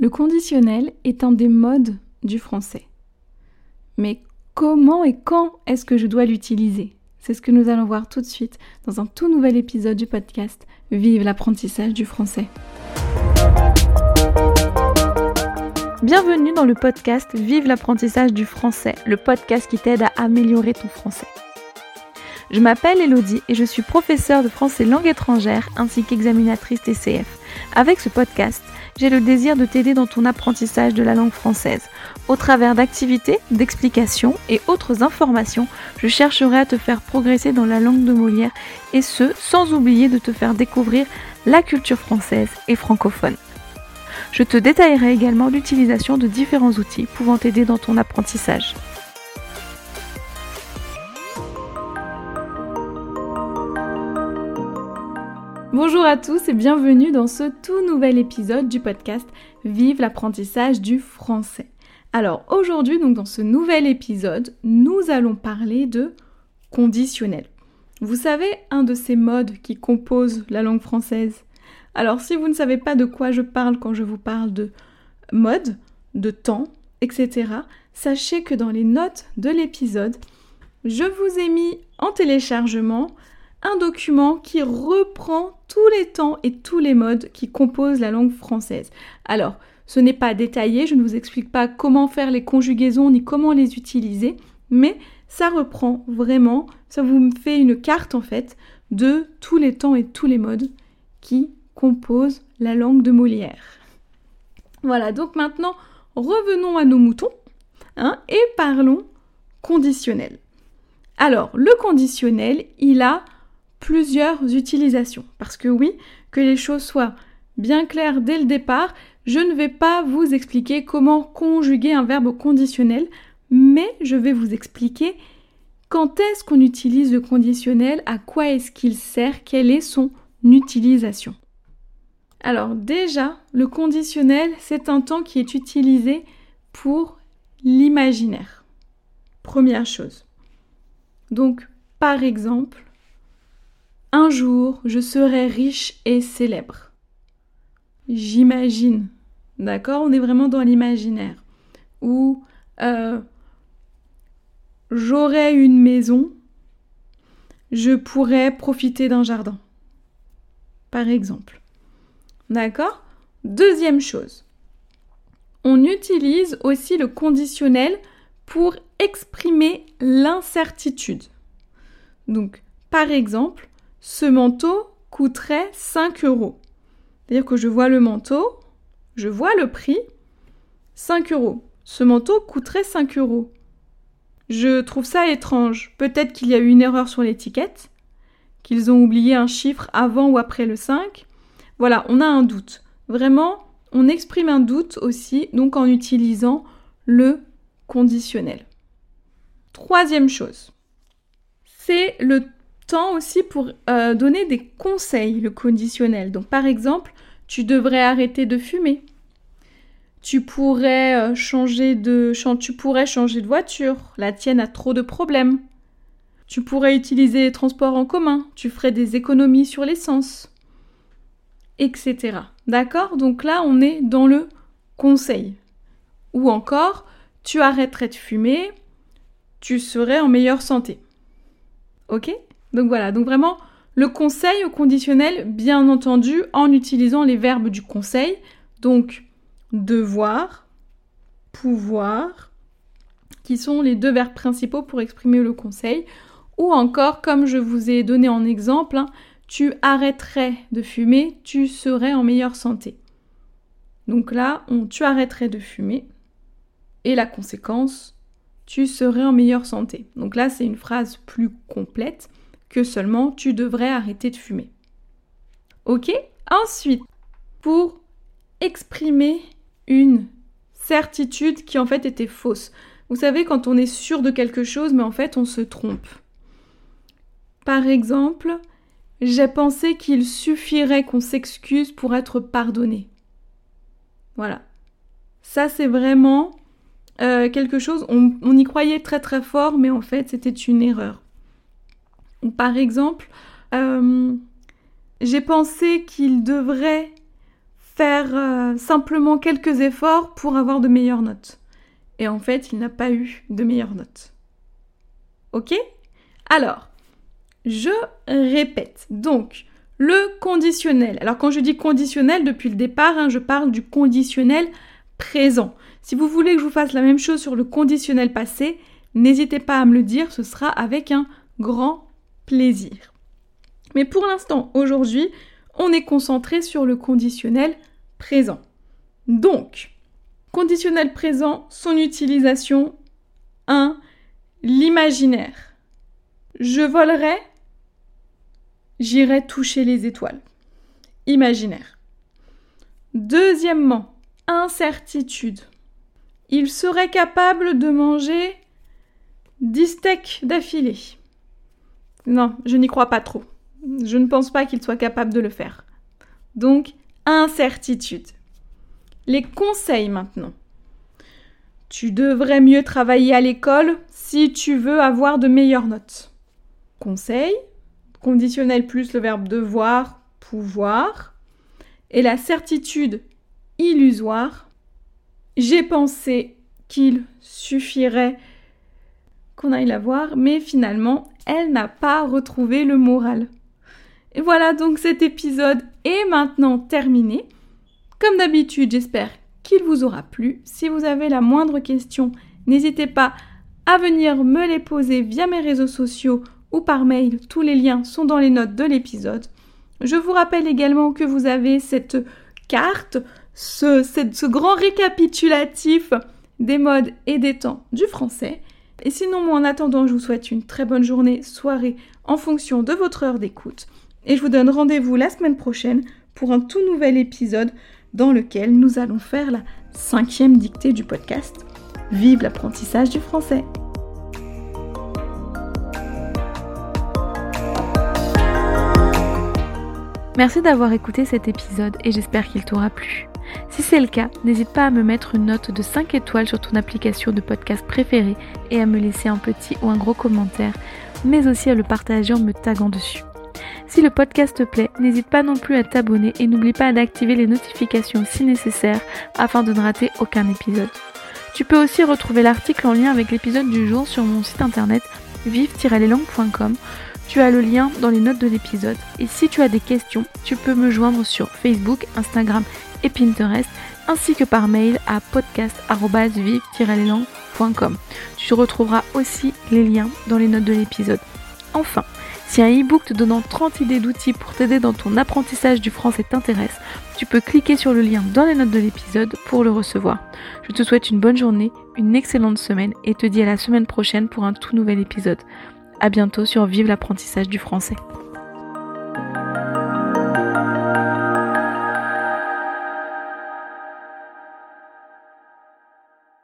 Le conditionnel est un des modes du français. Mais comment et quand est-ce que je dois l'utiliser? C'est ce que nous allons voir tout de suite dans un tout nouvel épisode du podcast Vive l'apprentissage du français. Bienvenue dans le podcast Vive l'apprentissage du français, le podcast qui t'aide à améliorer ton français. Je m'appelle Elodie et je suis professeure de français langue étrangère ainsi qu'examinatrice TCF. Avec ce podcast, j'ai le désir de t'aider dans ton apprentissage de la langue française. Au travers d'activités, d'explications et autres informations, je chercherai à te faire progresser dans la langue de Molière et ce, sans oublier de te faire découvrir la culture française et francophone. Je te détaillerai également l'utilisation de différents outils pouvant t'aider dans ton apprentissage. Bonjour à tous et bienvenue dans ce tout nouvel épisode du podcast Vive l'apprentissage du français. Alors aujourd'hui, donc dans ce nouvel épisode, nous allons parler de conditionnel. Vous savez, un de ces modes qui composent la langue française. Alors si vous ne savez pas de quoi je parle quand je vous parle de mode, de temps, etc., sachez que dans les notes de l'épisode, je vous ai mis en téléchargement un document qui reprend tous les temps et tous les modes qui composent la langue française. Alors, ce n'est pas détaillé, je ne vous explique pas comment faire les conjugaisons ni comment les utiliser, mais ça reprend vraiment, ça vous fait une carte en fait de tous les temps et tous les modes qui composent la langue de Molière. Voilà, donc maintenant, revenons à nos moutons hein, et parlons conditionnel. Alors, le conditionnel, il a plusieurs utilisations. Parce que oui, que les choses soient bien claires dès le départ, je ne vais pas vous expliquer comment conjuguer un verbe conditionnel, mais je vais vous expliquer quand est-ce qu'on utilise le conditionnel, à quoi est-ce qu'il sert, quelle est son utilisation. Alors déjà, le conditionnel, c'est un temps qui est utilisé pour l'imaginaire. Première chose. Donc, par exemple, un jour, je serai riche et célèbre. J'imagine. D'accord? On est vraiment dans l'imaginaire. Ou euh, j'aurai une maison, je pourrais profiter d'un jardin. Par exemple. D'accord? Deuxième chose. On utilise aussi le conditionnel pour exprimer l'incertitude. Donc, par exemple, ce manteau coûterait 5 euros. C'est-à-dire que je vois le manteau, je vois le prix, 5 euros. Ce manteau coûterait 5 euros. Je trouve ça étrange. Peut-être qu'il y a eu une erreur sur l'étiquette, qu'ils ont oublié un chiffre avant ou après le 5. Voilà, on a un doute. Vraiment, on exprime un doute aussi, donc en utilisant le conditionnel. Troisième chose, c'est le aussi pour euh, donner des conseils, le conditionnel. Donc par exemple, tu devrais arrêter de fumer. Tu pourrais euh, changer de tu pourrais changer de voiture, la tienne a trop de problèmes. Tu pourrais utiliser les transports en commun, tu ferais des économies sur l'essence, etc. D'accord? Donc là, on est dans le conseil. Ou encore, tu arrêterais de fumer, tu serais en meilleure santé. Ok? Donc voilà, donc vraiment le conseil au conditionnel, bien entendu, en utilisant les verbes du conseil, donc devoir, pouvoir, qui sont les deux verbes principaux pour exprimer le conseil, ou encore, comme je vous ai donné en exemple, hein, tu arrêterais de fumer, tu serais en meilleure santé. Donc là, tu arrêterais de fumer, et la conséquence, tu serais en meilleure santé. Donc là, c'est une phrase plus complète que seulement tu devrais arrêter de fumer. Ok? Ensuite, pour exprimer une certitude qui en fait était fausse. Vous savez, quand on est sûr de quelque chose, mais en fait on se trompe. Par exemple, j'ai pensé qu'il suffirait qu'on s'excuse pour être pardonné. Voilà. Ça, c'est vraiment euh, quelque chose, on y croyait très très fort, mais en fait, c'était une erreur. Par exemple, euh, j'ai pensé qu'il devrait faire euh, simplement quelques efforts pour avoir de meilleures notes. Et en fait, il n'a pas eu de meilleures notes. Ok? Alors, je répète. Donc, le conditionnel. Alors quand je dis conditionnel, depuis le départ, hein, je parle du conditionnel présent. Si vous voulez que je vous fasse la même chose sur le conditionnel passé, n'hésitez pas à me le dire, ce sera avec un grand Mais pour l'instant, aujourd'hui, on est concentré sur le conditionnel présent. Donc, conditionnel présent, son utilisation 1. L'imaginaire. Je volerai, j'irai toucher les étoiles. Imaginaire. Deuxièmement, incertitude. Il serait capable de manger 10 steaks d'affilée. Non, je n'y crois pas trop. Je ne pense pas qu'il soit capable de le faire. Donc, incertitude. Les conseils maintenant. Tu devrais mieux travailler à l'école si tu veux avoir de meilleures notes. Conseil, conditionnel plus le verbe devoir, pouvoir, et la certitude illusoire. J'ai pensé qu'il suffirait qu'on aille la voir, mais finalement, elle n'a pas retrouvé le moral. Et voilà donc cet épisode est maintenant terminé. Comme d'habitude, j'espère qu'il vous aura plu. Si vous avez la moindre question, n'hésitez pas à venir me les poser via mes réseaux sociaux ou par mail. Tous les liens sont dans les notes de l'épisode. Je vous rappelle également que vous avez cette carte, ce, ce grand récapitulatif des modes et des temps du français. Et sinon, moi en attendant, je vous souhaite une très bonne journée, soirée en fonction de votre heure d'écoute. Et je vous donne rendez-vous la semaine prochaine pour un tout nouvel épisode dans lequel nous allons faire la cinquième dictée du podcast. Vive l'apprentissage du français Merci d'avoir écouté cet épisode et j'espère qu'il t'aura plu. Si c'est le cas, n'hésite pas à me mettre une note de 5 étoiles sur ton application de podcast préférée et à me laisser un petit ou un gros commentaire, mais aussi à le partager en me taguant dessus. Si le podcast te plaît, n'hésite pas non plus à t'abonner et n'oublie pas d'activer les notifications si nécessaire afin de ne rater aucun épisode. Tu peux aussi retrouver l'article en lien avec l'épisode du jour sur mon site internet vive-leslangues.com. Tu as le lien dans les notes de l'épisode. Et si tu as des questions, tu peux me joindre sur Facebook, Instagram et Pinterest, ainsi que par mail à podcast.vive-leslangues.com. Tu retrouveras aussi les liens dans les notes de l'épisode. Enfin, si un e-book te donnant 30 idées d'outils pour t'aider dans ton apprentissage du français t'intéresse, tu peux cliquer sur le lien dans les notes de l'épisode pour le recevoir. Je te souhaite une bonne journée, une excellente semaine et te dis à la semaine prochaine pour un tout nouvel épisode. A bientôt sur Vive l'apprentissage du français.